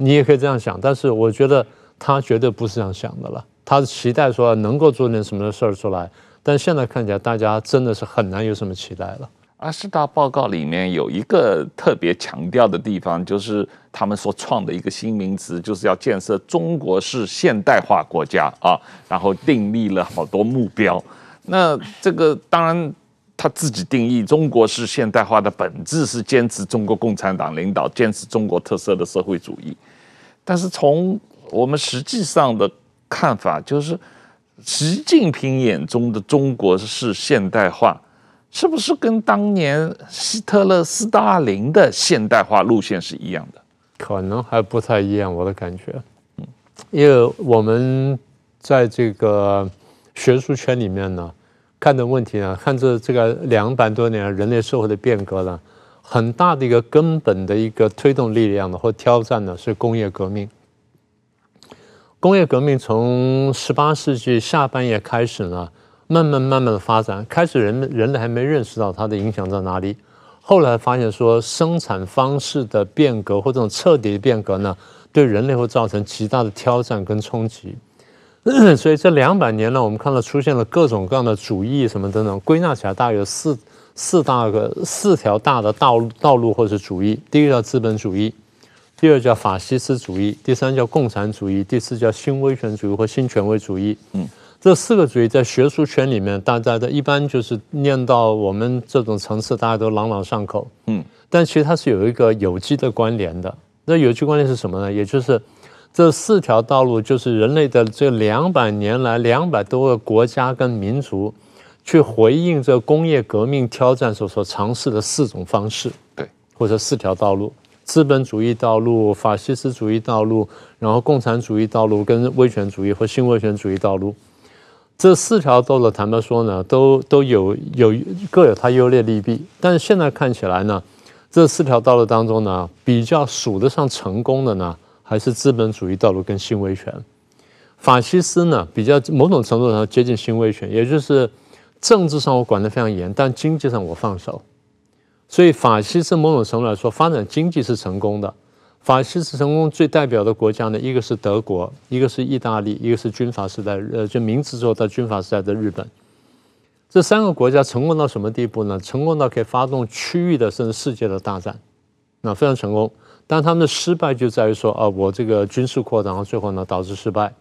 [SPEAKER 2] 你也可以这样想，但是我觉得他绝对不是这样想的了。他是期待说能够做点什么事儿出来，但现在看起来大家真的是很难有什么期待了。
[SPEAKER 1] 二十大报告里面有一个特别强调的地方，就是他们所创的一个新名词，就是要建设中国式现代化国家啊，然后订立了好多目标。那这个当然他自己定义中国式现代化的本质是坚持中国共产党领导，坚持中国特色的社会主义。但是从我们实际上的看法，就是习近平眼中的中国式现代化，是不是跟当年希特勒、斯大林的现代化路线是一样的？
[SPEAKER 2] 可能还不太一样，我的感觉。嗯，因为我们在这个学术圈里面呢，看的问题呢，看这这个两百多年人类社会的变革呢。很大的一个根本的一个推动力量的或挑战呢，是工业革命。工业革命从十八世纪下半叶开始呢，慢慢慢慢的发展，开始人们人类还没认识到它的影响在哪里，后来发现说生产方式的变革或这种彻底的变革呢，对人类会造成极大的挑战跟冲击。所以这两百年呢，我们看到出现了各种各样的主义什么等等，归纳起来大约有四。四大个四条大的道路道路或者是主义，第一个叫资本主义，第二叫法西斯主义，第三叫共产主义，第四叫新威权主义或新权威主义。嗯，这四个主义在学术圈里面，大家的一般就是念到我们这种层次，大家都朗朗上口。嗯，但其实它是有一个有机的关联的。那有机关联是什么呢？也就是这四条道路，就是人类的这两百年来两百多个国家跟民族。去回应这工业革命挑战所所尝试的四种方式，对，或者四条道路：资本主义道路、法西斯主义道路，然后共产主义道路跟威权主义或新威权主义道路。这四条道路坦白说呢，都都有有各有它优劣利弊。但是现在看起来呢，这四条道路当中呢，比较数得上成功的呢，还是资本主义道路跟新威权。法西斯呢，比较某种程度上接近新威权，也就是政治上我管得非常严，但经济上我放手。所以法西斯某种程度来说，发展经济是成功的。法西斯成功最代表的国家呢，一个是德国，一个是意大利，一个是军阀时代，呃，就明治之后到军阀时代的日本。这三个国家成功到什么地步呢？成功到可以发动区域的甚至世界的大战，那非常成功。但他们的失败就在于说，啊，我这个军事扩张，最后呢导致失败。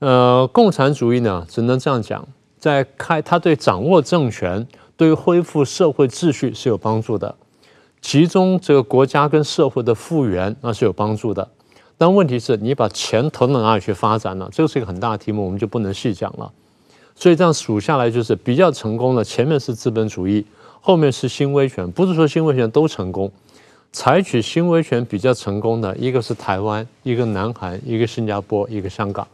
[SPEAKER 2] 呃，共产主义呢，只能这样讲，在开，他对掌握政权，对恢复社会秩序是有帮助的。其中这个国家跟社会的复原那是有帮助的，但问题是你把钱投到哪里去发展呢？这个是一个很大的题目，我们就不能细讲了。所以这样数下来，就是比较成功的，前面是资本主义，后面是新威权。不是说新威权都成功，采取新威权比较成功的一个是台湾，一个南韩，一个新加坡，一个香港，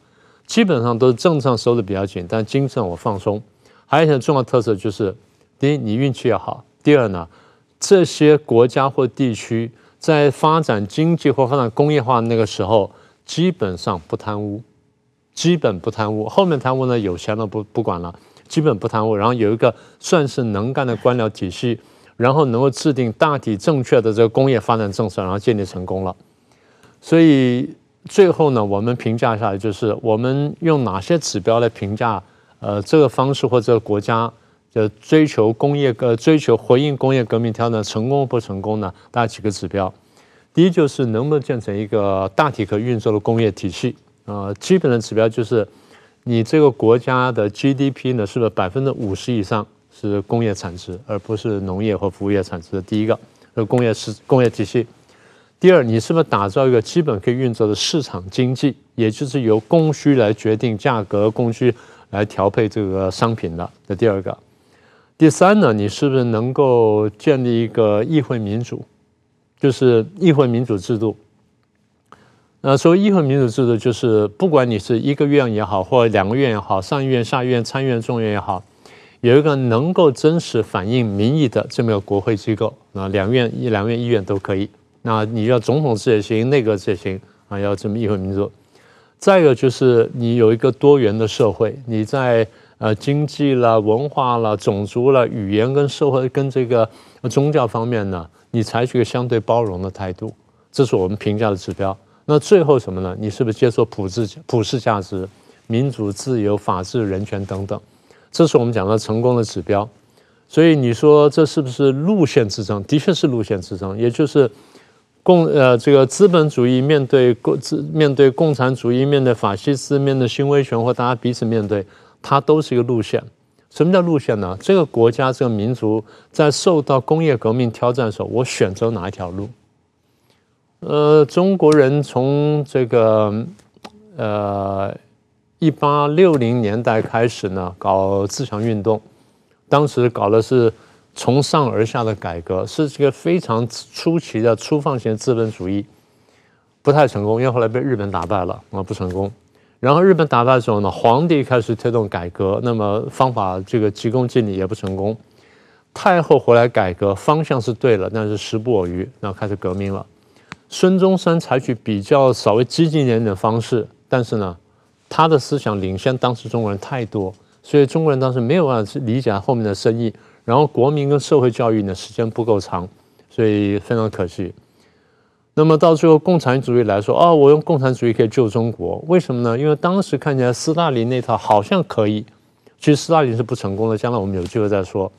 [SPEAKER 2] 基本上都是政治上收的比较紧，但精神上我放松。还有一个重要特色就是，第一，你运气要好；第二呢。这些国家或地区在发展经济或发展工业化那个时候，基本上不贪污，基本不贪污。后面贪污呢，有钱了不不管了，基本不贪污。然后有一个算是能干的官僚体系，然后能够制定大体正确的这个工业发展政策，然后建立成功了。所以最后呢，我们评价下来就是我们用哪些指标来评价呃这个方式或这个国家。的，追求工业呃，追求回应工业革命挑战成功不成功呢？大概几个指标，第一就是能不能建成一个大体可运作的工业体系啊？基本的指标就是你这个国家的 GDP 呢，是不是百分之五十以上是工业产值，而不是农业和服务业产值？第一个，呃，工业是工业体系。第二，你是不是打造一个基本可以运作的市场经济，也就是由供需来决定价格，供需来调配这个商品的？这第二个。第三呢，你是不是能够建立一个议会民主，就是议会民主制度？那所谓议会民主制度，就是不管你是一个院也好，或两个院也好，上议院、下议院、参议院、众院也好，有一个能够真实反映民意的这么一个国会机构。那两院一两院议院都可以。那你要总统制也行，内阁制也行啊，要这么议会民主。再一个就是你有一个多元的社会，你在。呃，经济啦、文化啦、种族啦、语言跟社会跟这个宗教方面呢，你采取个相对包容的态度，这是我们评价的指标。那最后什么呢？你是不是接受普世普世价值、民主、自由、法治、人权等等？这是我们讲的成功的指标。所以你说这是不是路线之争？的确是路线之争，也就是共呃这个资本主义面对共资面对共产主义，面对法西斯，面对新威权，或大家彼此面对。它都是一个路线。什么叫路线呢？这个国家、这个民族在受到工业革命挑战的时候，我选择哪一条路？呃，中国人从这个呃一八六零年代开始呢，搞自强运动，当时搞的是从上而下的改革，是这个非常出奇的粗放型资本主义，不太成功，因为后来被日本打败了啊，不成功。然后日本打败的时候呢，皇帝开始推动改革，那么方法这个急功近利也不成功。太后回来改革，方向是对了，但是时不我与，然后开始革命了。孙中山采取比较稍微激进一点的方式，但是呢，他的思想领先当时中国人太多，所以中国人当时没有办法去理解后面的深意。然后国民跟社会教育呢，时间不够长，所以非常可惜。那么到最后，共产主义来说，哦，我用共产主义可以救中国，为什么呢？因为当时看起来斯大林那套好像可以，其实斯大林是不成功的。将来我们有机会再说，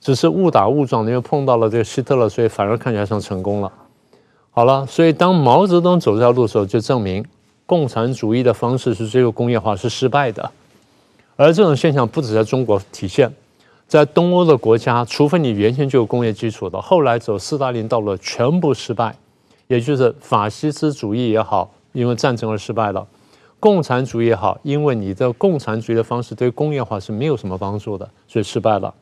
[SPEAKER 2] 只是误打误撞的，因为碰到了这个希特勒，所以反而看起来像成功了。好了，所以当毛泽东走这条路的时候，就证明共产主义的方式是追求工业化是失败的。而这种现象不止在中国体现，在东欧的国家，除非你原先就有工业基础的，后来走斯大林道路全部失败。也就是法西斯主义也好，因为战争而失败了；共产主义也好，因为你的共产主义的方式对工业化是没有什么帮助的，所以失败了。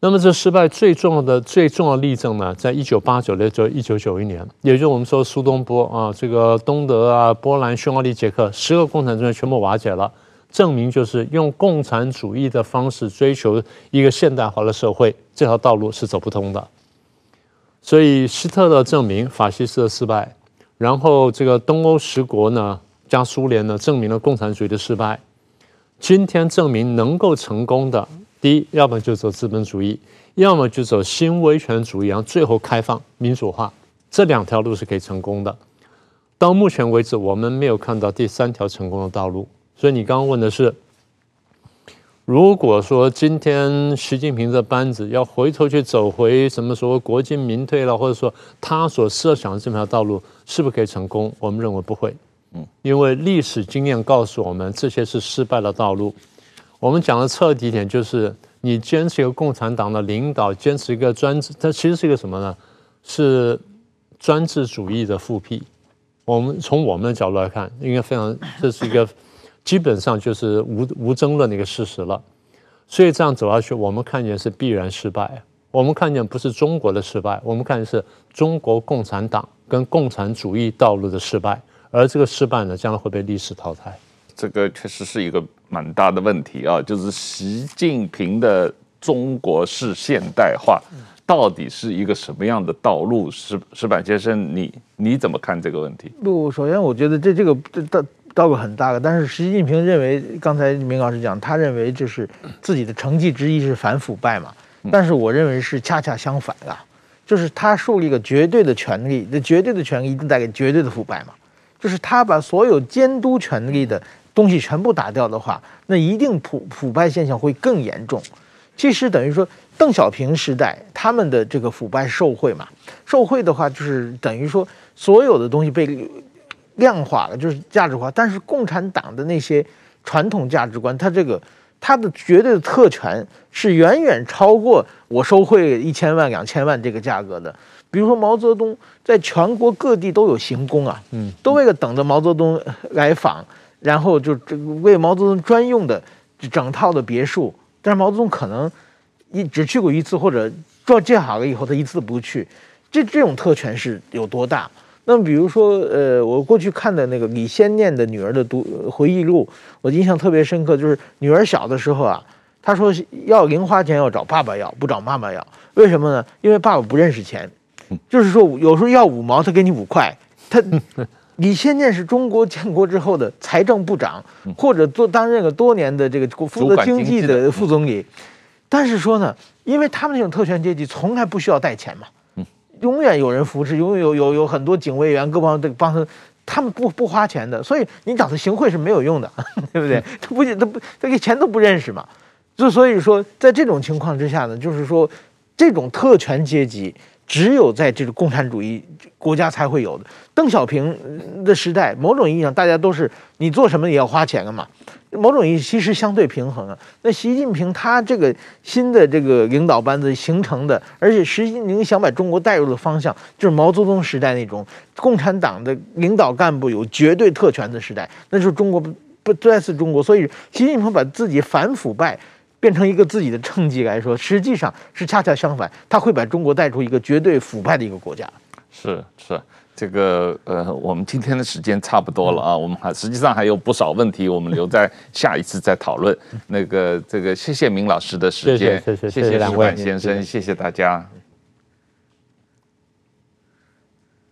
[SPEAKER 2] 那么这失败最重要的、最重要例证呢，在一九八九年，就一九九一年，也就是我们说苏东坡啊，这个东德啊、波兰、匈牙利、捷克十个共产政权全部瓦解了，证明就是用共产主义的方式追求一个现代化的社会，这条道路是走不通的。所以希特勒证明法西斯的失败，然后这个东欧十国呢加苏联呢证明了共产主义的失败。今天证明能够成功的，第一，要么就走资本主义，要么就走新威权主义，然后最后开放民主化，这两条路是可以成功的。到目前为止，我们没有看到第三条成功的道路。所以你刚刚问的是，如果说今天习近平这班子要回头去走回什么说国进民退了，或者说他所设想的这条道路是不是可以成功？我们认为不会，嗯，因为历史经验告诉我们这些是失败的道路。我们讲的彻底一点，就是你坚持一个共产党的领导，坚持一个专制，它其实是一个什么呢？是专制主义的复辟。我们从我们的角度来看，应该非常，这是一个。基本上就是无无争论的一个事实了，所以这样走下去，我们看见是必然失败。我们看见不是中国的失败，我们看见是中国共产党跟共产主义道路的失败，而这个失败呢，将来会被历史淘汰。
[SPEAKER 1] 这个确实是一个蛮大的问题啊，就是习近平的中国式现代化到底是一个什么样的道路？石石板先生，你你怎么看这个问题？
[SPEAKER 5] 不，首先我觉得这这个这这。道路很大的，但是习近平认为，刚才明老师讲，他认为就是自己的成绩之一是反腐败嘛。但是我认为是恰恰相反的，就是他树立一个绝对的权利，那绝对的权利一定带给绝对的腐败嘛。就是他把所有监督权力的东西全部打掉的话，那一定腐腐败现象会更严重。其实等于说，邓小平时代他们的这个腐败受贿嘛，受贿的话就是等于说所有的东西被。量化了，就是价值化，但是共产党的那些传统价值观，它这个它的绝对的特权是远远超过我收贿一千万两千万这个价格的。比如说毛泽东在全国各地都有行宫啊，嗯，都为了等着毛泽东来访，然后就这个为毛泽东专用的整套的别墅，但是毛泽东可能一只去过一次，或者做建好了以后他一次不去，这这种特权是有多大？那么，比如说，呃，我过去看的那个李先念的女儿的读回忆录，我印象特别深刻，就是女儿小的时候啊，她说要零花钱要找爸爸要，不找妈妈要，为什么呢？因为爸爸不认识钱，就是说有时候要五毛，他给你五块。他李先念是中国建国之后的财政部长，或者做担任了多年的这个负责经济的副总理，但是说呢，因为他们那种特权阶级从来不需要带钱嘛。永远有人扶持，永远有有有很多警卫员，各方的帮他，他们不不花钱的，所以你找他行贿是没有用的，对不对？他不他不他给钱都不认识嘛，就所以说，在这种情况之下呢，就是说，这种特权阶级只有在这个共产主义国家才会有的。邓小平的时代，某种意义上大家都是你做什么也要花钱的嘛。某种意义其实相对平衡啊。那习近平他这个新的这个领导班子形成的，而且习近平想把中国带入的方向，就是毛泽东时代那种共产党的领导干部有绝对特权的时代，那就是中国不不再是中国。所以习近平把自己反腐败变成一个自己的政绩来说，实际上是恰恰相反，他会把中国带出一个绝对腐败的一个国家。
[SPEAKER 1] 是是。这个呃，我们今天的时间差不多了啊，我们还实际上还有不少问题，我们留在下一次再讨论。那个这个，谢谢明老师的时间，
[SPEAKER 2] 谢谢谢谢谢谢两位
[SPEAKER 1] 先生，谢谢大家。